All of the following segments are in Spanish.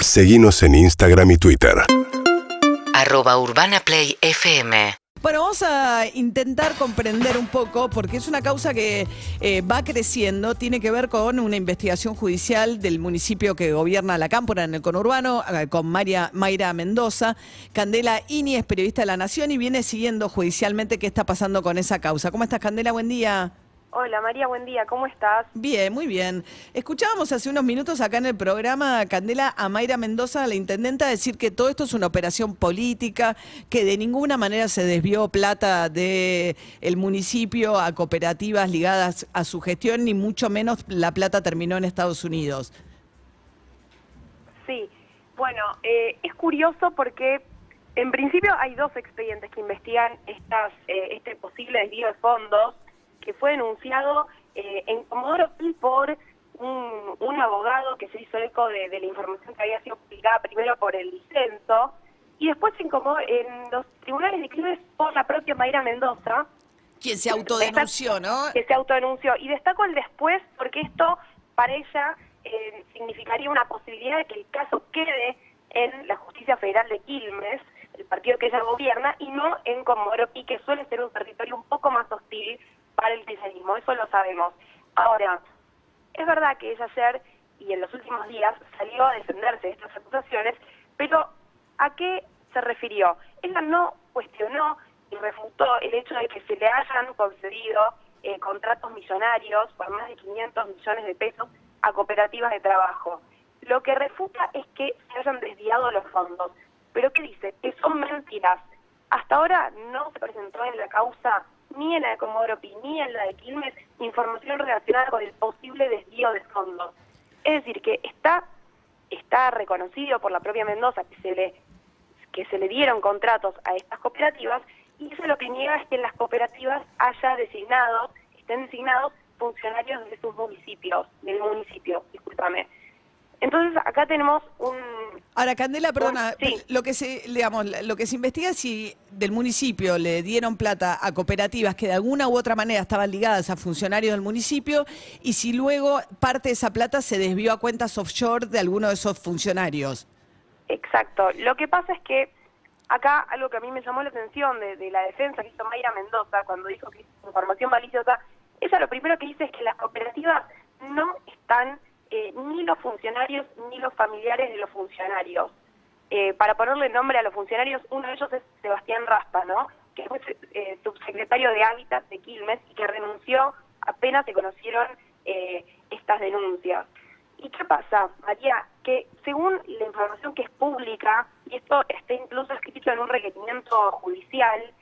Seguimos en Instagram y Twitter. arroba urbanaplayfm Bueno, vamos a intentar comprender un poco, porque es una causa que eh, va creciendo, tiene que ver con una investigación judicial del municipio que gobierna la Cámpora en el conurbano, eh, con María, Mayra Mendoza. Candela Ini es periodista de La Nación y viene siguiendo judicialmente qué está pasando con esa causa. ¿Cómo estás, Candela? Buen día. Hola María, buen día, ¿cómo estás? Bien, muy bien. Escuchábamos hace unos minutos acá en el programa, Candela, a Mayra Mendoza, la intendenta, decir que todo esto es una operación política, que de ninguna manera se desvió plata del el municipio a cooperativas ligadas a su gestión, ni mucho menos la plata terminó en Estados Unidos. Sí, bueno, eh, es curioso porque en principio hay dos expedientes que investigan estas, eh, este posible desvío de fondos que fue denunciado eh, en Comodoro Pi por un, un abogado que se hizo eco de, de la información que había sido publicada primero por el licenso y después en, Comodoro- en los tribunales de crímenes por la propia Mayra Mendoza, Quien se autodenunció, ¿no? que se autodenunció. Y destaco el después porque esto para ella eh, significaría una posibilidad de que el caso quede en la justicia federal de Quilmes, el partido que ella gobierna, y no en Comodoro Pi, que suele ser un territorio un poco más hostil para el kirchnerismo. Eso lo sabemos. Ahora, es verdad que ella ayer y en los últimos días salió a defenderse de estas acusaciones, pero ¿a qué se refirió? Ella no cuestionó y refutó el hecho de que se le hayan concedido eh, contratos millonarios por más de 500 millones de pesos a cooperativas de trabajo. Lo que refuta es que se hayan desviado los fondos. ¿Pero qué dice? Que son mentiras. Hasta ahora no se presentó en la causa, ni en la de Comodoro Pi, ni en la de Quilmes, información relacionada con el posible desvío de fondos. Es decir, que está, está reconocido por la propia Mendoza que se le que se le dieron contratos a estas cooperativas y eso lo que niega es que en las cooperativas haya designado, estén designados funcionarios de sus municipios, del municipio, discúlpame. Entonces acá tenemos un Ahora, Candela, perdona, Sí. lo que se, digamos, lo que se investiga es si del municipio le dieron plata a cooperativas que de alguna u otra manera estaban ligadas a funcionarios del municipio y si luego parte de esa plata se desvió a cuentas offshore de alguno de esos funcionarios. Exacto. Lo que pasa es que acá algo que a mí me llamó la atención de, de la defensa que hizo Mayra Mendoza cuando dijo que es información maliciosa, ella lo primero que dice es que las cooperativas no están eh, ni los funcionarios ni los familiares de los funcionarios. Eh, para ponerle nombre a los funcionarios, uno de ellos es Sebastián Raspa, ¿no? que fue eh, subsecretario de Hábitat de Quilmes y que renunció apenas se conocieron eh, estas denuncias. ¿Y qué pasa, María? Que según la información que es pública, y esto está incluso escrito en un requerimiento judicial,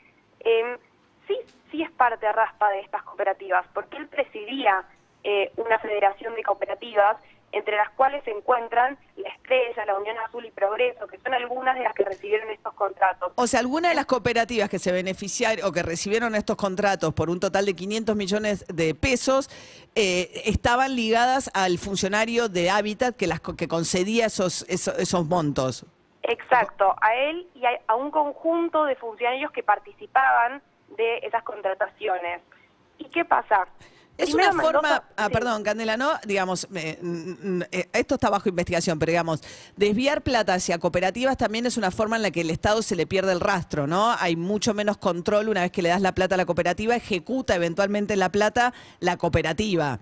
eh, sí, sí es parte raspa de estas cooperativas, porque él presidía eh, una federación de cooperativas, entre las cuales se encuentran La Estrella, la Unión Azul y Progreso, que son algunas de las que recibieron estos contratos. O sea, alguna de las cooperativas que se beneficiaron o que recibieron estos contratos por un total de 500 millones de pesos eh, estaban ligadas al funcionario de Hábitat que las que concedía esos, esos, esos montos. Exacto, a él y a, a un conjunto de funcionarios que participaban de esas contrataciones. ¿Y qué pasa? Es una forma, Mendoza- ah, sí. perdón, Candela, no, digamos, eh, mm, eh, esto está bajo investigación, pero digamos, desviar plata hacia cooperativas también es una forma en la que el Estado se le pierde el rastro, ¿no? Hay mucho menos control una vez que le das la plata a la cooperativa, ejecuta eventualmente la plata la cooperativa.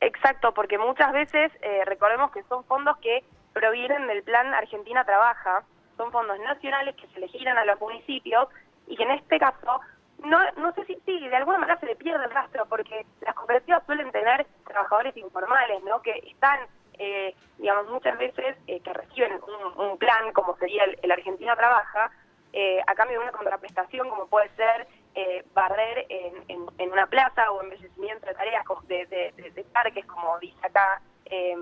Exacto, porque muchas veces eh, recordemos que son fondos que provienen del plan Argentina Trabaja, son fondos nacionales que se le giran a los municipios y que en este caso no, no sé si sí, de alguna manera se le pierde el rastro porque las cooperativas suelen tener trabajadores informales, ¿no? Que están, eh, digamos, muchas veces eh, que reciben un, plan como sería el, el Argentina Trabaja eh, a cambio de una contraprestación como puede ser eh, barrer en, una plaza o embellecimiento de tareas de, de- parques, como dice acá eh,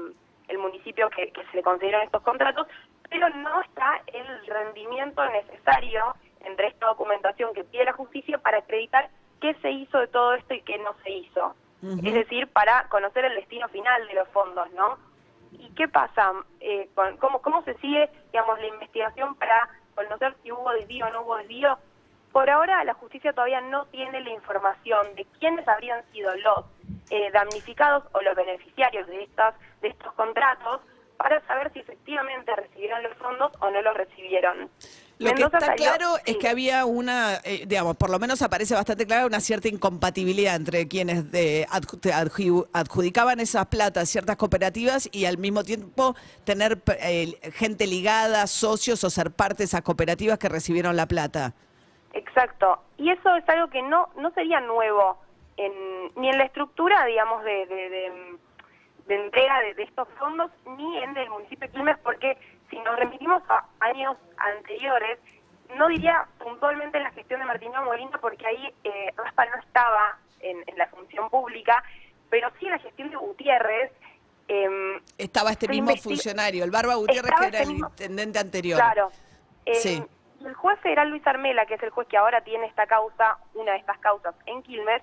el municipio que, que se le concedieron estos contratos, pero no está el rendimiento necesario entre esta documentación que pide la justicia para acreditar qué se hizo de todo esto y qué no se hizo. Es decir, para conocer el destino final de los fondos, ¿no? ¿Y qué pasa? Eh, con- cómo, ¿Cómo se sigue, digamos, la investigación para conocer si hubo desvío o no hubo desvío? Por ahora la justicia todavía no tiene la información de quiénes habrían sido los eh, damnificados o los beneficiarios de estas de estos contratos para saber si efectivamente recibieron los fondos o no los recibieron. Lo que está salió- claro es que había una, eh, digamos, por lo menos aparece bastante clara una cierta incompatibilidad entre quienes de, adju- te adju- adjudicaban esas platas a ciertas cooperativas y al mismo tiempo tener eh, gente ligada, socios o ser parte de esas cooperativas que recibieron la plata. Exacto. Y eso es algo que no, no sería nuevo en, ni en la estructura, digamos, de, de, de- de entrega de, de estos fondos, ni en el municipio de Quilmes, porque si nos remitimos a años anteriores, no diría puntualmente en la gestión de Martín Molina, porque ahí eh, Raspa no estaba en, en la función pública, pero sí en la gestión de Gutiérrez. em, Estaba este mismo funcionario, el Barba Gutiérrez, que era este el mismo- intendente anterior. Claro. Eh, Sí. El juez federal Luis Armela, que es el juez que ahora tiene esta causa, una de estas causas en Quilmes,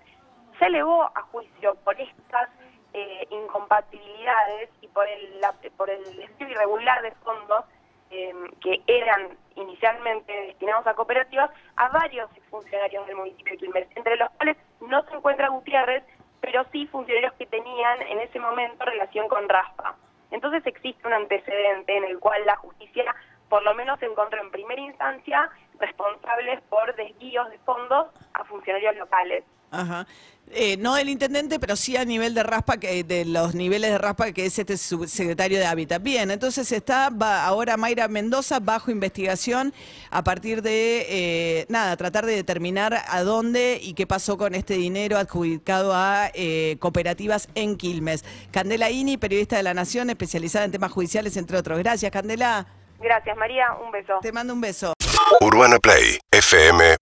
se elevó a juicio por estas eh, incompatibilidades y por el, la- por el desvío irregular de fondos eh, que eran inicialmente destinados a cooperativas a varios funcionarios del municipio de Quilmes, entre los cuales no se encuentra Gutiérrez, pero sí funcionarios que tenían en ese momento relación con Raspa. Entonces existe un antecedente en el cual la justicia por lo menos encontró en primera instancia responsables por desvíos de fondos a funcionarios locales. Ajá. Eh, no del intendente, pero sí a nivel de raspa, que de los niveles de raspa que es este subsecretario de Hábitat. Bien, entonces está va ahora Mayra Mendoza bajo investigación a partir de, eh, nada, tratar de determinar a dónde y qué pasó con este dinero adjudicado a eh, cooperativas en Quilmes. Candela Ini, periodista de La Nación, especializada en temas judiciales, entre otros. Gracias, Candela. Gracias, María. Un beso. Te mando un beso. Urbana Play fm